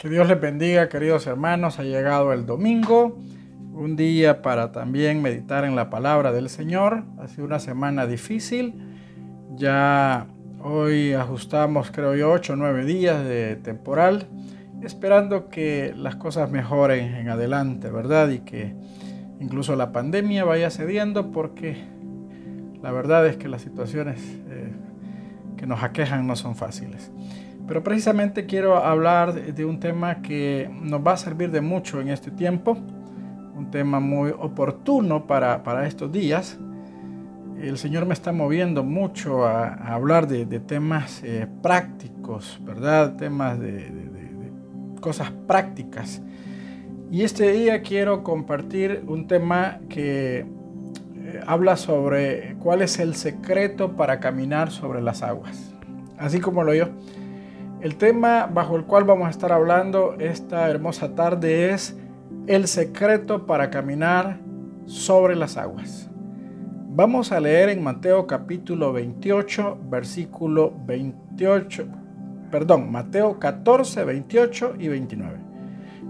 Que Dios les bendiga, queridos hermanos. Ha llegado el domingo, un día para también meditar en la palabra del Señor. Ha sido una semana difícil. Ya hoy ajustamos, creo yo, ocho o nueve días de temporal, esperando que las cosas mejoren en adelante, ¿verdad? Y que incluso la pandemia vaya cediendo, porque la verdad es que las situaciones eh, que nos aquejan no son fáciles. Pero precisamente quiero hablar de un tema que nos va a servir de mucho en este tiempo, un tema muy oportuno para, para estos días. El Señor me está moviendo mucho a, hablar de, temas eh, prácticos, ¿verdad? Temas de, de cosas prácticas. Y este día quiero compartir un tema que eh, habla sobre cuál es el secreto para caminar sobre las aguas. Así como lo yo. El tema bajo el cual vamos a estar hablando esta hermosa tarde es el secreto para caminar sobre las aguas. Vamos a leer en Mateo capítulo 28, versículo 28, perdón, Mateo 14, 28 y 29.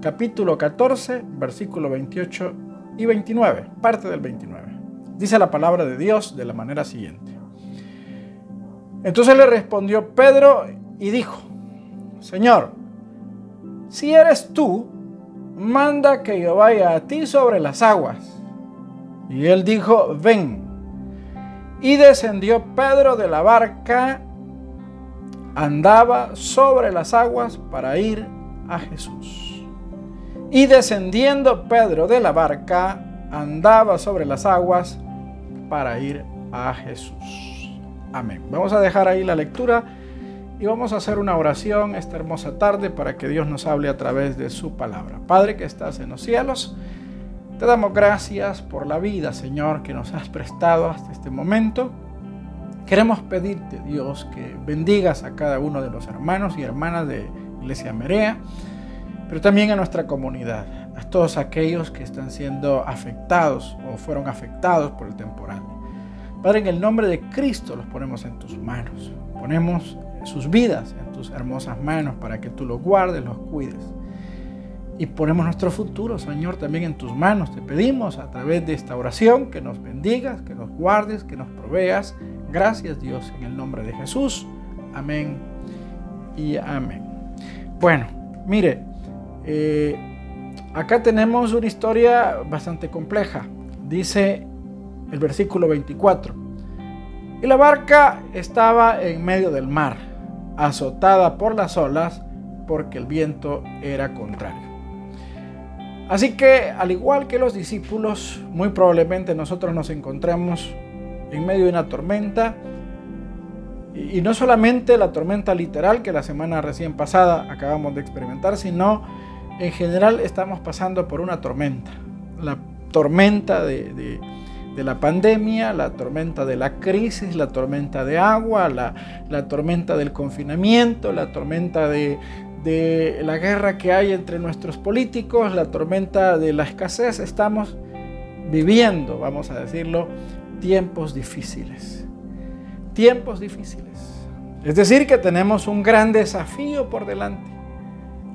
Capítulo 14, versículo 28 y 29, parte del 29. Dice la palabra de Dios de la manera siguiente. Entonces le respondió Pedro y dijo, Señor, si eres tú, manda que yo vaya a ti sobre las aguas. Y él dijo, ven. Y descendió Pedro de la barca, andaba sobre las aguas para ir a Jesús. Y descendiendo Pedro de la barca, andaba sobre las aguas para ir a Jesús. Amén. Vamos a dejar ahí la lectura y vamos a hacer una oración esta hermosa tarde para que Dios nos hable a través de su palabra. Padre que estás en los cielos, te damos gracias por la vida, Señor, que nos has prestado hasta este momento. Queremos pedirte, Dios, que bendigas a cada uno de los hermanos y hermanas de Iglesia Merea, pero también a nuestra comunidad, a todos aquellos que están siendo afectados o fueron afectados por el temporal. Padre, en el nombre de Cristo los ponemos en tus manos. Ponemos sus vidas en tus hermosas manos para que tú los guardes, los cuides. Y ponemos nuestro futuro, Señor, también en tus manos. Te pedimos a través de esta oración que nos bendigas, que nos guardes, que nos proveas. Gracias Dios en el nombre de Jesús. Amén y amén. Bueno, mire, eh, acá tenemos una historia bastante compleja. Dice el versículo 24. Y la barca estaba en medio del mar azotada por las olas porque el viento era contrario. Así que, al igual que los discípulos, muy probablemente nosotros nos encontramos en medio de una tormenta, y no solamente la tormenta literal que la semana recién pasada acabamos de experimentar, sino en general estamos pasando por una tormenta, la tormenta de, de la pandemia, la tormenta de la crisis, la tormenta de agua, la, tormenta del confinamiento, la tormenta de, de la guerra que hay entre nuestros políticos, la tormenta de la escasez. Estamos viviendo, vamos a decirlo, tiempos difíciles. Tiempos difíciles. Es decir, que tenemos un gran desafío por delante.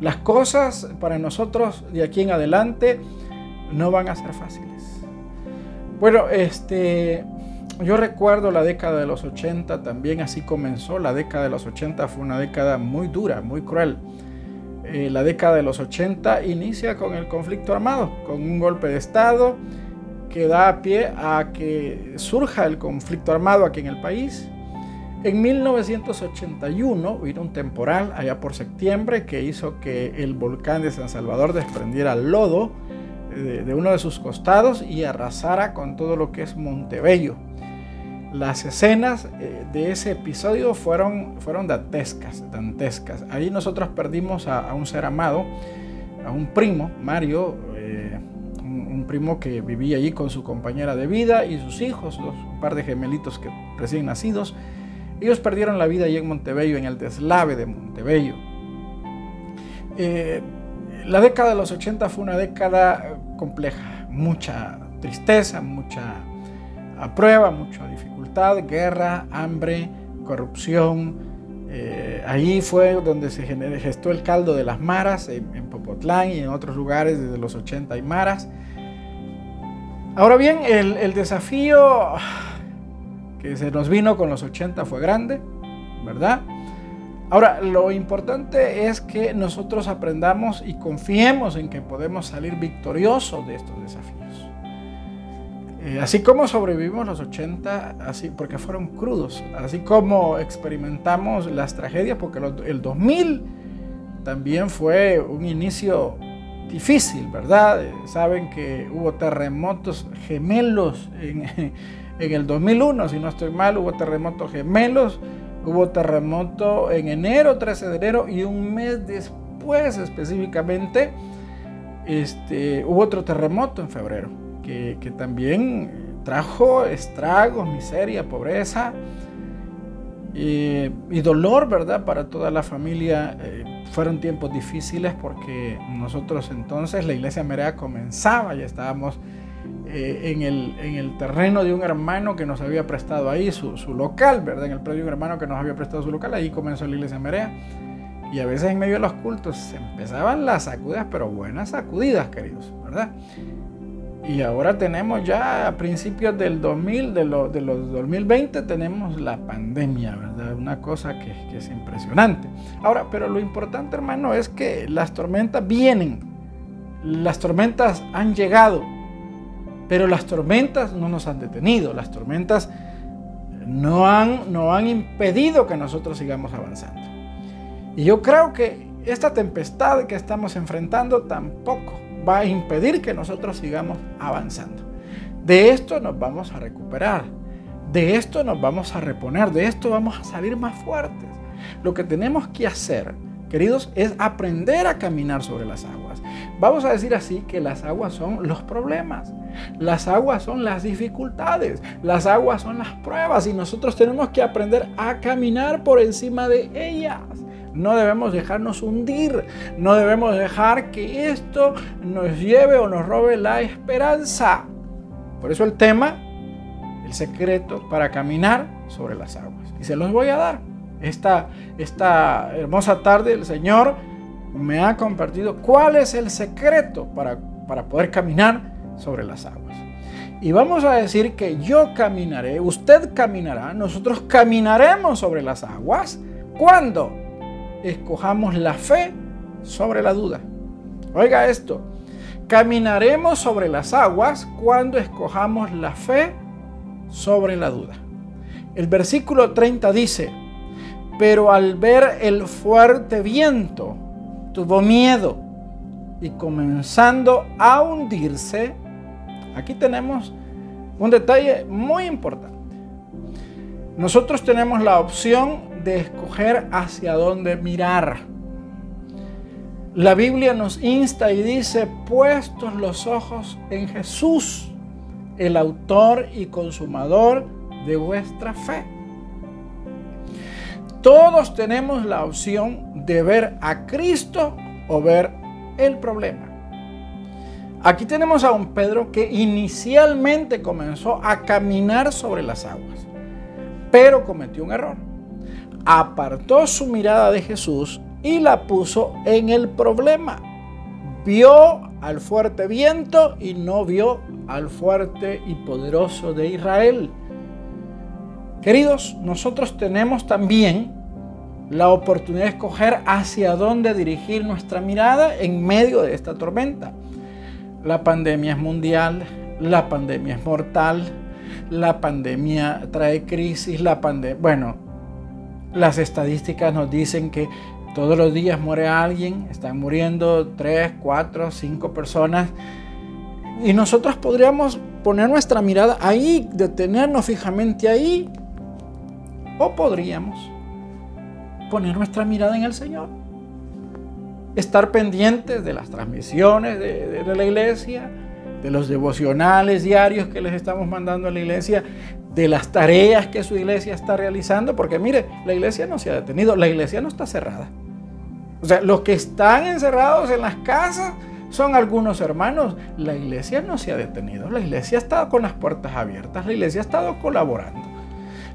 Las cosas para nosotros de aquí en adelante no van a ser fáciles. Bueno, este, yo recuerdo la década de los 80, también así comenzó. La década de los 80 fue una década muy dura, muy cruel. Eh, la década de los 80 inicia con el conflicto armado, con un golpe de Estado que da pie a que surja el conflicto armado aquí en el país. En 1981 vino un temporal allá por septiembre que hizo que el volcán de San Salvador desprendiera lodo de, uno de sus costados y arrasara con todo lo que es Montebello. Las escenas eh, de ese episodio fueron, fueron dantescas, dantescas. Ahí nosotros perdimos a, un ser amado, a un primo, Mario, eh, un, primo que vivía allí con su compañera de vida y sus hijos, un par de gemelitos que recién nacidos. Ellos perdieron la vida allí en Montebello, en el deslave de Montebello. Eh, la década de los 80 fue una década compleja, mucha tristeza, mucha prueba, mucha dificultad, guerra, hambre, corrupción, Eh, ahí fue donde se gestó el caldo de las maras, en, Popotlán y en otros lugares desde los 80 hay maras. Ahora bien, el, el desafío que se nos vino con los 80 fue grande, ¿verdad? Ahora, lo importante es que nosotros aprendamos y confiemos en que podemos salir victoriosos de estos desafíos. Eh, así como sobrevivimos los 80, así, porque fueron crudos, así como experimentamos las tragedias, porque el 2000 también fue un inicio difícil, ¿verdad? Eh, saben que hubo terremotos gemelos en, en el 2001, si no estoy mal, hubo terremotos gemelos, hubo terremoto en enero, 13 de enero, y un mes después específicamente, este, hubo otro terremoto en febrero que, también trajo estragos, miseria, pobreza y, dolor, ¿verdad? Para toda la familia. Eh, fueron tiempos difíciles porque nosotros entonces, la iglesia Merea comenzaba, ya estábamos eh, en, el, en, el, terreno de un hermano que nos había prestado ahí su, su, local, ¿verdad? En el predio de un hermano que nos había prestado su local, ahí comenzó la iglesia Merea. Y a veces en medio de los cultos se empezaban las sacudidas, pero buenas sacudidas, queridos, ¿verdad? Y ahora tenemos ya a principios del 2000, de, los 2020, tenemos la pandemia, ¿verdad? Una cosa que, que, es impresionante. Ahora, pero lo importante, hermano, es que las tormentas vienen. Las tormentas han llegado. Pero las tormentas no nos han detenido. Las tormentas no han, no han impedido que nosotros sigamos avanzando. Y yo creo que esta tempestad que estamos enfrentando tampoco va a impedir que nosotros sigamos avanzando. De esto nos vamos a recuperar, de esto nos vamos a reponer, de esto vamos a salir más fuertes. Lo que tenemos que hacer, queridos, es aprender a caminar sobre las aguas. Vamos a decir así que las aguas son los problemas, las aguas son las dificultades, las aguas son las pruebas y nosotros tenemos que aprender a caminar por encima de ellas. No debemos dejarnos hundir, no debemos dejar que esto nos lleve o nos robe la esperanza. Por eso el tema, el secreto para caminar sobre las aguas. Y se los voy a dar. Esta, esta hermosa tarde el Señor me ha compartido cuál es el secreto para, para poder caminar sobre las aguas. Y vamos a decir que yo caminaré, usted caminará, nosotros caminaremos sobre las aguas. ¿Cuándo? escojamos la fe sobre la duda. Oiga esto, caminaremos sobre las aguas cuando escojamos la fe sobre la duda. El versículo 30 dice, pero al ver el fuerte viento, tuvo miedo y comenzando a hundirse, aquí tenemos un detalle muy importante. Nosotros tenemos la opción de escoger hacia dónde mirar. La Biblia nos insta y dice, puestos los ojos en Jesús, el autor y consumador de vuestra fe. Todos tenemos la opción de ver a Cristo o ver el problema. Aquí tenemos a un Pedro que inicialmente comenzó a caminar sobre las aguas, pero cometió un error apartó su mirada de Jesús y la puso en el problema. Vio al fuerte viento y no vio al fuerte y poderoso de Israel. Queridos, nosotros tenemos también la oportunidad de escoger hacia dónde dirigir nuestra mirada en medio de esta tormenta. La pandemia es mundial, la pandemia es mortal, la pandemia trae crisis, la pandemia, bueno, las estadísticas nos dicen que todos los días muere alguien, están muriendo 3, 4, 5 personas. Y nosotros podríamos poner nuestra mirada ahí, detenernos fijamente ahí. O podríamos poner nuestra mirada en el Señor. Estar pendientes de las transmisiones de, la iglesia, de los devocionales diarios que les estamos mandando a la iglesia, de las tareas que su iglesia está realizando, porque mire, la iglesia no se ha detenido, la iglesia no está cerrada. O sea, los que están encerrados en las casas son algunos hermanos. La iglesia no se ha detenido, la iglesia ha estado con las puertas abiertas, la iglesia ha estado colaborando.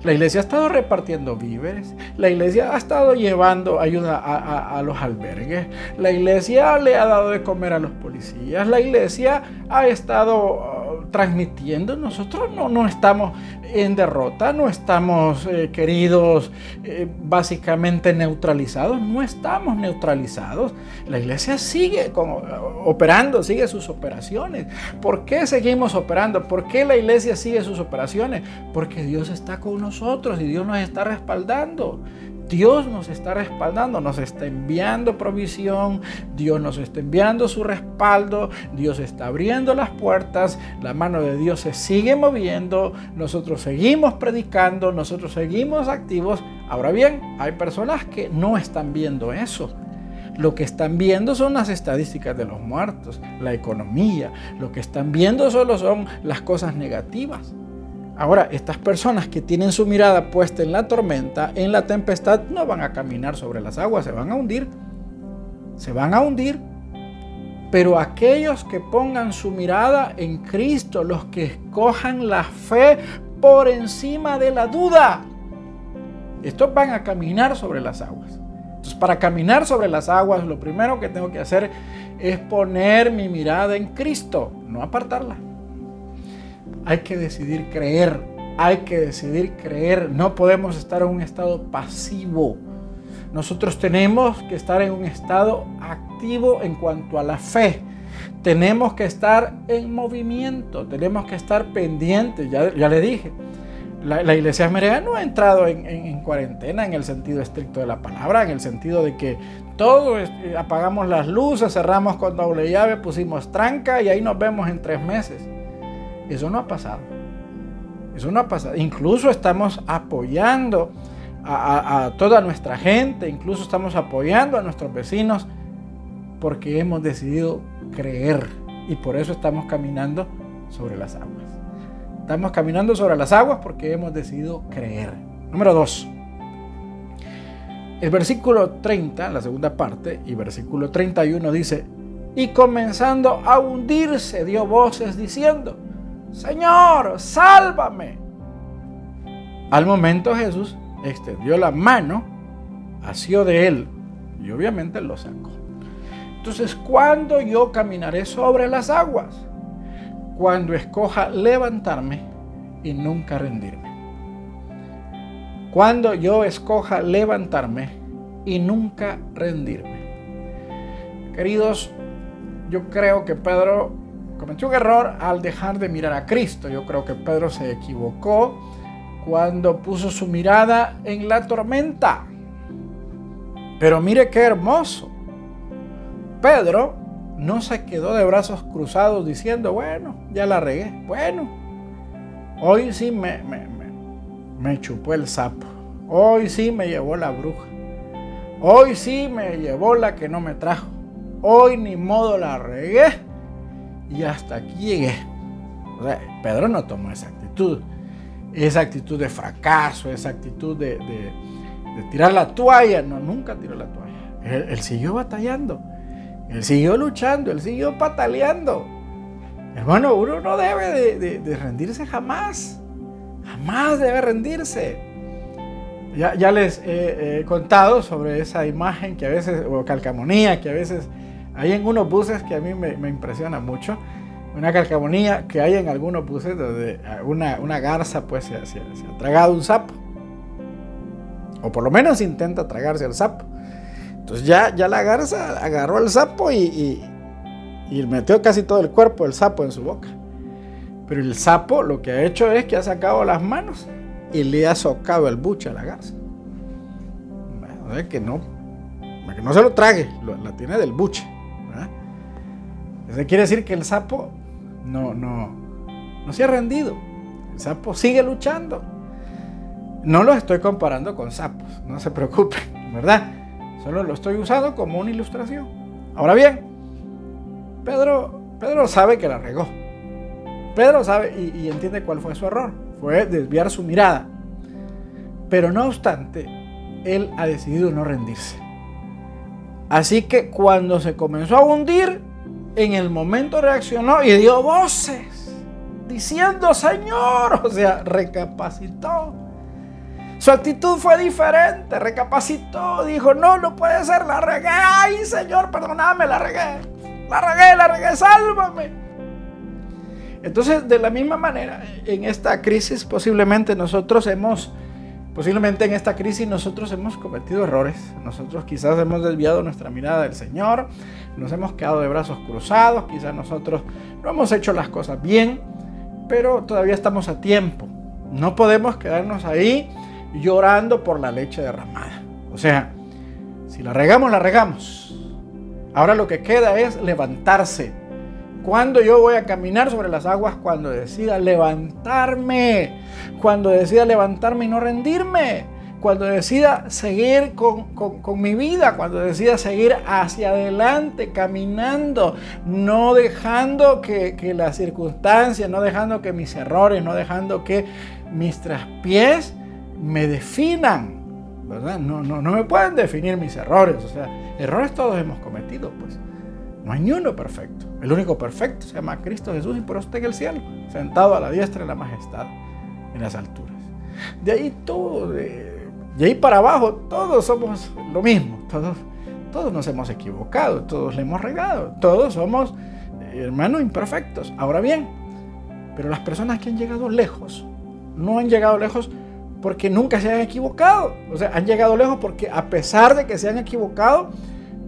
La iglesia ha estado repartiendo víveres, la iglesia ha estado llevando ayuda a, los albergues, la iglesia le ha dado de comer a los policías, la iglesia ha estado transmitiendo, nosotros no, no estamos en derrota, no estamos eh, queridos eh, básicamente neutralizados, no estamos neutralizados. La iglesia sigue como, operando, sigue sus operaciones. ¿Por qué seguimos operando? ¿Por qué la iglesia sigue sus operaciones? Porque Dios está con nosotros y Dios nos está respaldando. Dios nos está respaldando, nos está enviando provisión, Dios nos está enviando su respaldo, Dios está abriendo las puertas, la mano de Dios se sigue moviendo, nosotros seguimos predicando, nosotros seguimos activos. Ahora bien, hay personas que no están viendo eso. Lo que están viendo son las estadísticas de los muertos, la economía. Lo que están viendo solo son las cosas negativas. Ahora, estas personas que tienen su mirada puesta en la tormenta, en la tempestad, no van a caminar sobre las aguas, se van a hundir. Se van a hundir. Pero aquellos que pongan su mirada en Cristo, los que escojan la fe por encima de la duda, estos van a caminar sobre las aguas. Entonces, para caminar sobre las aguas, lo primero que tengo que hacer es poner mi mirada en Cristo, no apartarla. Hay que decidir creer, hay que decidir creer. No podemos estar en un estado pasivo. Nosotros tenemos que estar en un estado activo en cuanto a la fe. Tenemos que estar en movimiento, tenemos que estar pendientes, ya, le dije. La, iglesia esmeralda no ha entrado en, cuarentena en el sentido estricto de la palabra, en el sentido de que todos eh, apagamos las luces, cerramos con doble llave, pusimos tranca y ahí nos vemos en tres meses. Eso no ha pasado. Eso no ha pasado. Incluso estamos apoyando a, toda nuestra gente, incluso estamos apoyando a nuestros vecinos porque hemos decidido creer y por eso estamos caminando sobre las aguas. Estamos caminando sobre las aguas porque hemos decidido creer. Número 2. El versículo 30, la segunda parte, y versículo 31 dice, y comenzando a hundirse dio voces diciendo, Señor, sálvame. Al momento Jesús extendió la mano, asió de él y obviamente lo sacó. Entonces, ¿cuándo yo caminaré sobre las aguas? Cuando escoja levantarme y nunca rendirme. Cuando yo escoja levantarme y nunca rendirme. Queridos, yo creo que Pedro cometió un error al dejar de mirar a Cristo. Yo creo que Pedro se equivocó cuando puso su mirada en la tormenta. Pero mire qué hermoso. Pedro no se quedó de brazos cruzados diciendo, bueno, ya la regué. Bueno, hoy sí me, me, me, me chupó el sapo. Hoy sí me llevó la bruja. Hoy sí me llevó la que no me trajo. Hoy ni modo la regué y hasta aquí llegué. Pedro no tomó esa actitud. Esa actitud de fracaso, esa actitud de, tirar la toalla. No, nunca tiró la toalla. Él, siguió batallando. Él siguió luchando. Él siguió pataleando. Hermano, uno no debe de, rendirse jamás. Jamás debe rendirse. Ya, les he, contado sobre esa imagen que a veces, o calcamonía, que a veces hay en unos buses que a mí me, impresiona mucho, una calcamonía que hay en algunos buses donde una, una garza pues se, ha tragado un sapo. O por lo menos intenta tragarse al sapo. Entonces ya, ya la garza agarró al sapo y, y, metió casi todo el cuerpo del sapo en su boca. Pero el sapo lo que ha hecho es que ha sacado las manos y le ha socado el buche a la garza. Bueno, que no, que no se lo trague, la tiene del buche. Eso quiere decir que el sapo no, no, no se ha rendido. El sapo sigue luchando. No lo estoy comparando con sapos, no se preocupen, ¿verdad? Solo lo estoy usando como una ilustración. Ahora bien, Pedro, Pedro sabe que la regó. Pedro sabe y, y entiende cuál fue su error. Fue desviar su mirada. Pero no obstante, él ha decidido no rendirse. Así que cuando se comenzó a hundir, en el momento reaccionó y dio voces diciendo, Señor, o sea, recapacitó. Su actitud fue diferente, recapacitó, dijo, no, no puede ser, la regué, ay Señor, perdóname, la regué, la regué, la regué, sálvame. Entonces, de la misma manera, en esta crisis posiblemente nosotros hemos, posiblemente en esta crisis nosotros hemos cometido errores, nosotros quizás hemos desviado nuestra mirada del Señor, nos hemos quedado de brazos cruzados, quizás nosotros no hemos hecho las cosas bien, pero todavía estamos a tiempo. No podemos quedarnos ahí llorando por la leche derramada. O sea, si la regamos, la regamos. Ahora lo que queda es levantarse. Cuando yo voy a caminar sobre las aguas, cuando decida levantarme, cuando decida levantarme y no rendirme, cuando decida seguir con, mi vida, cuando decida seguir hacia adelante, caminando, no dejando que, que las circunstancias, no dejando que mis errores, no dejando que mis traspiés me definan, ¿verdad? No, no, no me pueden definir mis errores, o sea, errores todos hemos cometido, pues. No hay ni uno perfecto. El único perfecto se llama Cristo Jesús y por eso está en el cielo, sentado a la diestra de la majestad en las alturas. De ahí todo, de, ahí para abajo, todos somos lo mismo. Todos, todos nos hemos equivocado, todos le hemos regado, todos somos hermanos imperfectos. Ahora bien, pero las personas que han llegado lejos, no han llegado lejos porque nunca se han equivocado. O sea, han llegado lejos porque a pesar de que se han equivocado,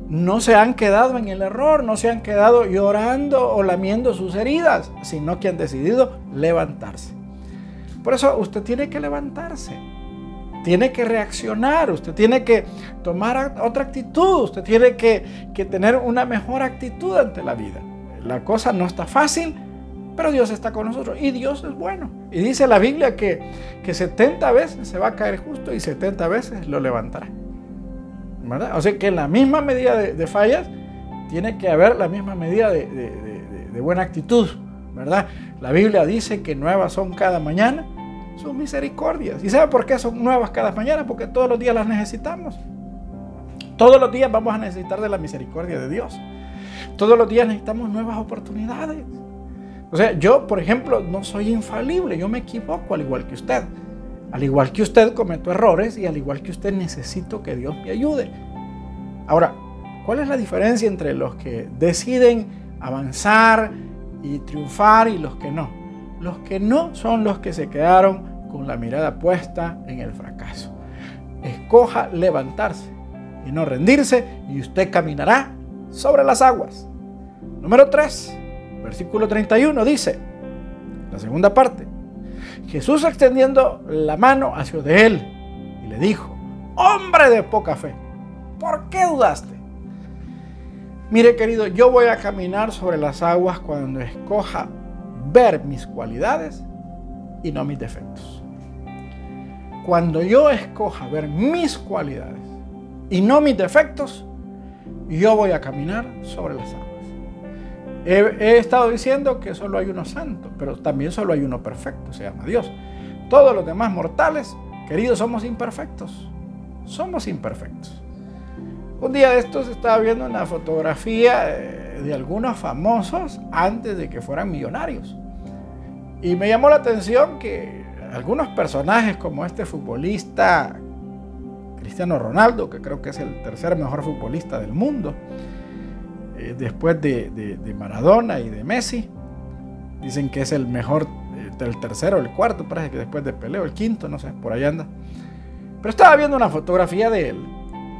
no se han quedado en el error, no se han quedado llorando o lamiendo sus heridas, sino que han decidido levantarse. Por eso usted tiene que levantarse, tiene que reaccionar, usted tiene que tomar otra actitud, usted tiene que, que tener una mejor actitud ante la vida. La cosa no está fácil, pero Dios está con nosotros y Dios es bueno. Y dice la Biblia que, que 70 veces se va a caer justo y 70 veces lo levantará. ¿Verdad? O sea que en la misma medida de, fallas tiene que haber la misma medida de, de, buena actitud. ¿Verdad? La Biblia dice que nuevas son cada mañana sus misericordias. ¿Y sabe por qué son nuevas cada mañana? Porque todos los días las necesitamos. Todos los días vamos a necesitar de la misericordia de Dios. Todos los días necesitamos nuevas oportunidades. O sea, yo, por ejemplo, no soy infalible, yo me equivoco al igual que usted. Al igual que usted cometo errores y al igual que usted necesito que Dios me ayude. Ahora, ¿cuál es la diferencia entre los que deciden avanzar y triunfar y los que no? Los que no son los que se quedaron con la mirada puesta en el fracaso. Escoja levantarse y no rendirse y usted caminará sobre las aguas. Número 3 versículo 31 dice, la segunda parte, Jesús extendiendo la mano hacia de él y le dijo, hombre de poca fe, ¿por qué dudaste? Mire querido, yo voy a caminar sobre las aguas cuando escoja ver mis cualidades y no mis defectos. Cuando yo escoja ver mis cualidades y no mis defectos, yo voy a caminar sobre las aguas. He, estado diciendo que solo hay uno santo, pero también solo hay uno perfecto, se llama Dios. Todos los demás mortales, queridos, somos imperfectos. Somos imperfectos. Un día de estos estaba viendo una fotografía eh, de algunos famosos antes de que fueran millonarios. Y me llamó la atención que algunos personajes como este futbolista Cristiano Ronaldo, que creo que es el tercer mejor futbolista del mundo, eh, después de, Maradona y de Messi. Dicen que es el mejor, eh, el tercero, el cuarto, parece que después de Peleo, el quinto, no sé, por ahí anda. Pero estaba viendo una fotografía de él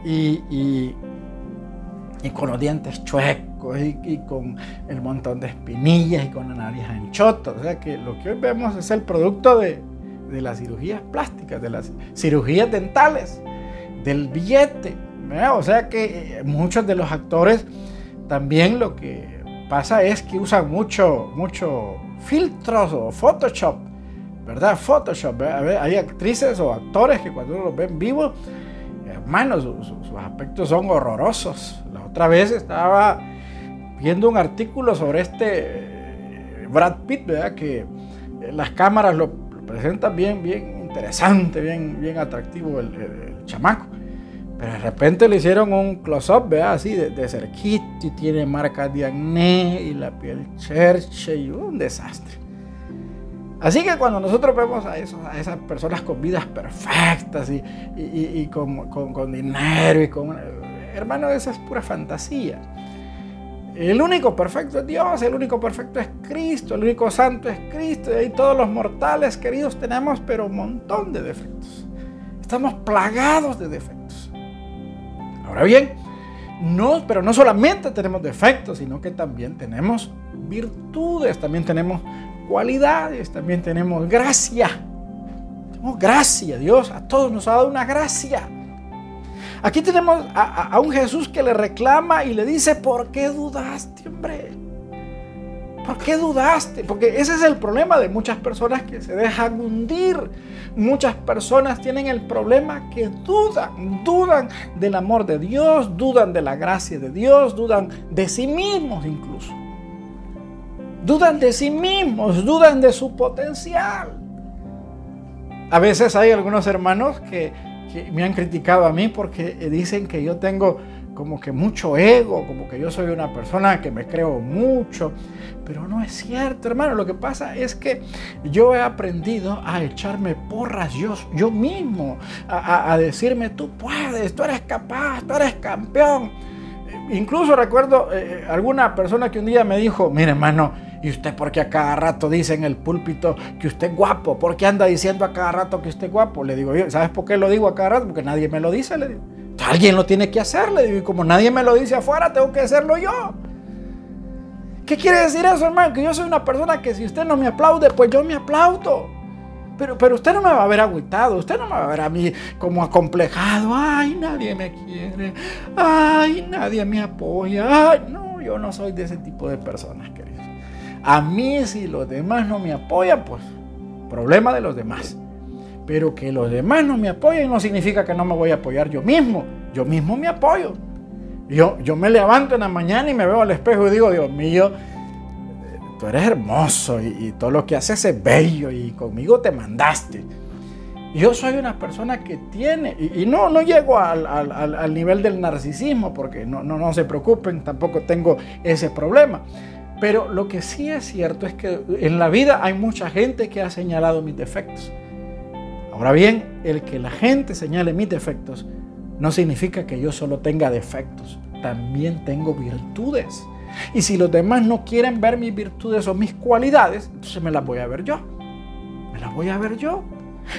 y, y, con los dientes chuecos y, con el montón de espinillas y con la nariz anchota. O sea que lo que hoy vemos es el producto de, de las cirugías plásticas, de las cirugías dentales, del billete. O sea que eh, muchos de los actores también lo que pasa es que usan mucho, mucho filtros o Photoshop, ¿verdad? Photoshop. Hay actrices o actores que cuando uno los ve en vivo, hermanos, sus, aspectos son horrorosos. La otra vez estaba viendo un artículo sobre este eh, Brad Pitt, ¿verdad? Que eh, las cámaras lo, presentan bien, bien interesante, bien, bien atractivo el chamaco. Pero de repente le hicieron un close-up, vea, así de, de, cerquita y tiene marcas de acné y la piel cherche y un desastre. Así que cuando nosotros vemos a, esos, a esas personas con vidas perfectas y, con, con, dinero y con... Hermano, esa es pura fantasía. El único perfecto es Dios, el único perfecto es Cristo, el único santo es Cristo. Y todos los mortales queridos tenemos, pero un montón de defectos. Estamos plagados de defectos. Ahora bien, no, pero no solamente tenemos defectos, sino que también tenemos virtudes, también tenemos cualidades, también tenemos gracia. Tenemos gracia, Dios a todos nos ha dado una gracia. Aquí tenemos a, un Jesús que le reclama y le dice, ¿por qué dudaste, hombre? ¿Por qué dudaste? Porque ese es el problema de muchas personas que se dejan hundir. Muchas personas tienen el problema que dudan, dudan del amor de Dios, dudan de la gracia de Dios, dudan de sí mismos incluso. Dudan de sí mismos, dudan de su potencial. A veces hay algunos hermanos que, me han criticado a mí porque dicen que yo tengo como que mucho ego, como que yo soy una persona que me creo mucho, pero no es cierto, hermano. Lo que pasa es que yo he aprendido a echarme porras yo, yo mismo, a, decirme, tú puedes, tú eres capaz, tú eres campeón. Incluso recuerdo eh, alguna persona que un día me dijo, mire hermano, ¿Y usted por qué a cada rato dice en el púlpito que usted es guapo? ¿Por qué anda diciendo a cada rato que usted es guapo? Le digo yo, ¿sabes por qué lo digo a cada rato? Porque nadie me lo dice, le digo. Alguien lo tiene que hacer, le digo. Y como nadie me lo dice afuera, tengo que hacerlo yo. ¿Qué quiere decir eso, hermano? Que yo soy una persona que si usted no me aplaude, pues yo me aplaudo. Pero, pero usted no me va a ver agüitado, usted no me va a ver a mí como acomplejado. Ay, nadie me quiere. Ay, nadie me apoya. Ay, no, yo no soy de ese tipo de personas, querido. A mí si los demás no me apoyan, pues problema de los demás. Pero que los demás no me apoyen no significa que no me voy a apoyar yo mismo. Yo mismo me apoyo. Yo, yo me levanto en la mañana y me veo al espejo y digo, Dios mío, tú eres hermoso y, todo lo que haces es bello y conmigo te mandaste. Yo soy una persona que tiene, y, no, no llego al, al, nivel del narcisismo, porque no, no, no se preocupen, tampoco tengo ese problema. Pero lo que sí es cierto es que en la vida hay mucha gente que ha señalado mis defectos. Ahora bien, el que la gente señale mis defectos no significa que yo solo tenga defectos, también tengo virtudes. Y si los demás no quieren ver mis virtudes o mis cualidades, entonces me las voy a ver yo. Me las voy a ver yo.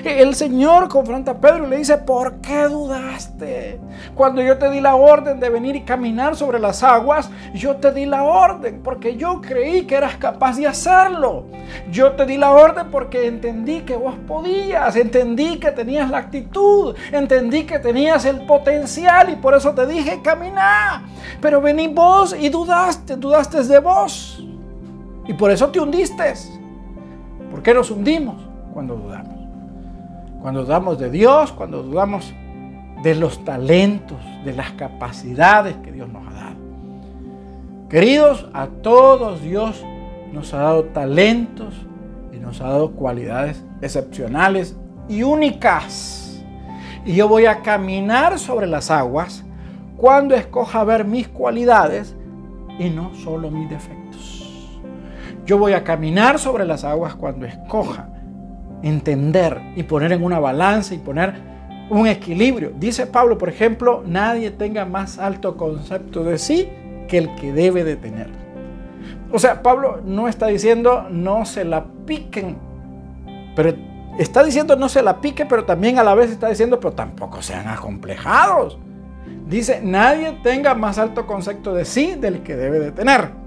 El Señor confronta a Pedro y le dice, ¿por qué dudaste? Cuando yo te di la orden de venir y caminar sobre las aguas, yo te di la orden porque yo creí que eras capaz de hacerlo. Yo te di la orden porque entendí que vos podías, entendí que tenías la actitud, entendí que tenías el potencial y por eso te dije, camina. Pero vení vos y dudaste, dudaste de vos. Y por eso te hundiste. ¿Por qué nos hundimos cuando dudamos? Cuando dudamos de Dios, cuando dudamos de los talentos, de las capacidades que Dios nos ha dado. Queridos, a todos Dios nos ha dado talentos y nos ha dado cualidades excepcionales y únicas. Y yo voy a caminar sobre las aguas cuando escoja ver mis cualidades y no solo mis defectos. Yo voy a caminar sobre las aguas cuando escoja entender y poner en una balanza y poner un equilibrio. Dice Pablo, por ejemplo, nadie tenga más alto concepto de sí que el que debe de tener. O sea, Pablo no está diciendo no se la piquen, pero está diciendo no se la pique, pero también a la vez está diciendo, pero tampoco sean acomplejados. Dice, nadie tenga más alto concepto de sí del que debe de tener.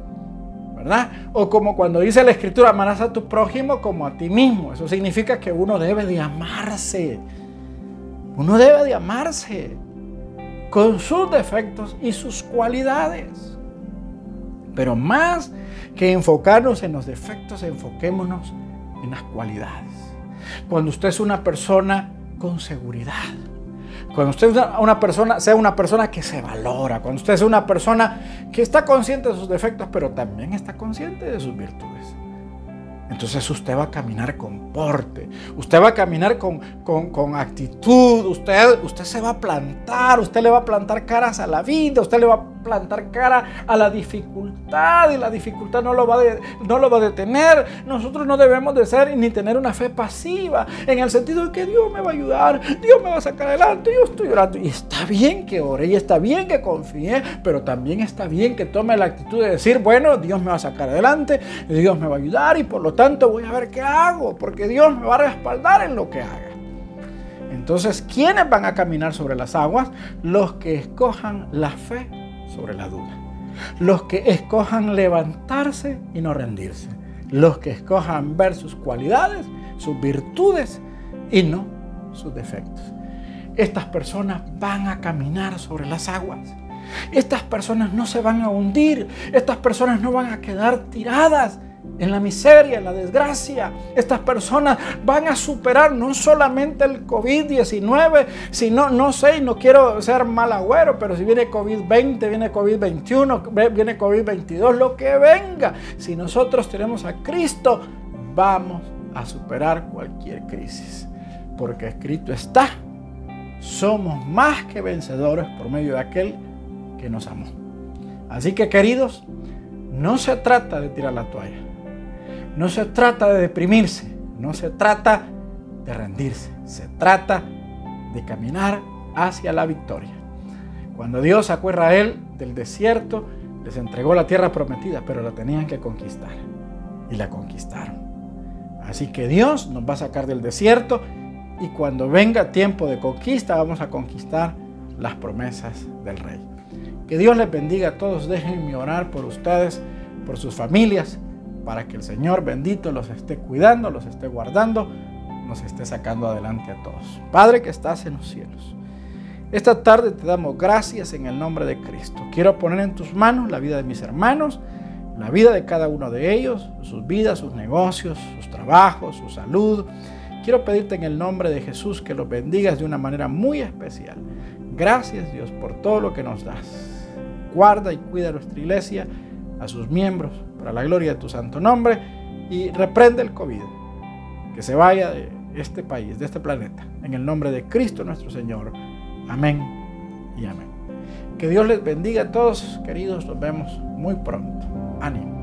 O como cuando dice la escritura, amarás a tu prójimo como a ti mismo. Eso significa que uno debe de amarse. Uno debe de amarse con sus defectos y sus cualidades. Pero más que enfocarnos en los defectos, enfoquémonos en las cualidades. Cuando usted es una persona con seguridad, cuando usted es una persona, sea una persona que se valora, cuando usted es una persona que está consciente de sus defectos, pero también está consciente de sus virtudes. Entonces usted va a caminar con porte, usted va a caminar con, con, actitud, usted, usted se va a plantar, usted le va a plantar caras a la vida, usted le va a plantar cara a la dificultad y la dificultad no lo va, no lo va a detener. Nosotros no debemos de ser ni tener una fe pasiva en el sentido de que Dios me va a ayudar, Dios me va a sacar adelante, yo estoy orando. Y está bien que ore y está bien que confíe, pero también está bien que tome la actitud de decir, bueno, Dios me va a sacar adelante, Dios me va a ayudar y por lo tanto voy a ver qué hago, porque Dios me va a respaldar en lo que haga. Entonces, ¿quiénes van a caminar sobre las aguas? Los que escojan la fe sobre la duda. Los que escojan levantarse y no rendirse. Los que escojan ver sus cualidades, sus virtudes y no sus defectos. Estas personas van a caminar sobre las aguas. Estas personas no se van a hundir. Estas personas no van a quedar tiradas en la miseria, en la desgracia. Estas personas van a superar no solamente el COVID-19, sino, no sé, no quiero ser mal agüero, pero si viene COVID-20, viene COVID-21, viene COVID-22, lo que venga. Si nosotros tenemos a Cristo, vamos a superar cualquier crisis. Porque escrito está, somos más que vencedores por medio de aquel que nos amó. Así que queridos, no se trata de tirar la toalla. No se trata de deprimirse, no se trata de rendirse, se trata de caminar hacia la victoria. Cuando Dios sacó a Israel del desierto, les entregó la tierra prometida, pero la tenían que conquistar. Y la conquistaron. Así que Dios nos va a sacar del desierto y cuando venga tiempo de conquista vamos a conquistar las promesas del rey. Que Dios les bendiga a todos. Déjenme orar por ustedes, por sus familias, para que el Señor bendito los esté cuidando, los esté guardando, nos esté sacando adelante a todos. Padre que estás en los cielos. Esta tarde te damos gracias en el nombre de Cristo. Quiero poner en tus manos la vida de mis hermanos, la vida de cada uno de ellos, sus vidas, sus negocios, sus trabajos, su salud. Quiero pedirte en el nombre de Jesús que los bendigas de una manera muy especial. Gracias Dios por todo lo que nos das. Guarda y cuida nuestra iglesia, a sus miembros, para la gloria de tu santo nombre y reprende el COVID. Que se vaya de este país, de este planeta. En el nombre de Cristo nuestro Señor. Amén y amén. Que Dios les bendiga a todos, queridos. Nos vemos muy pronto. Ánimo.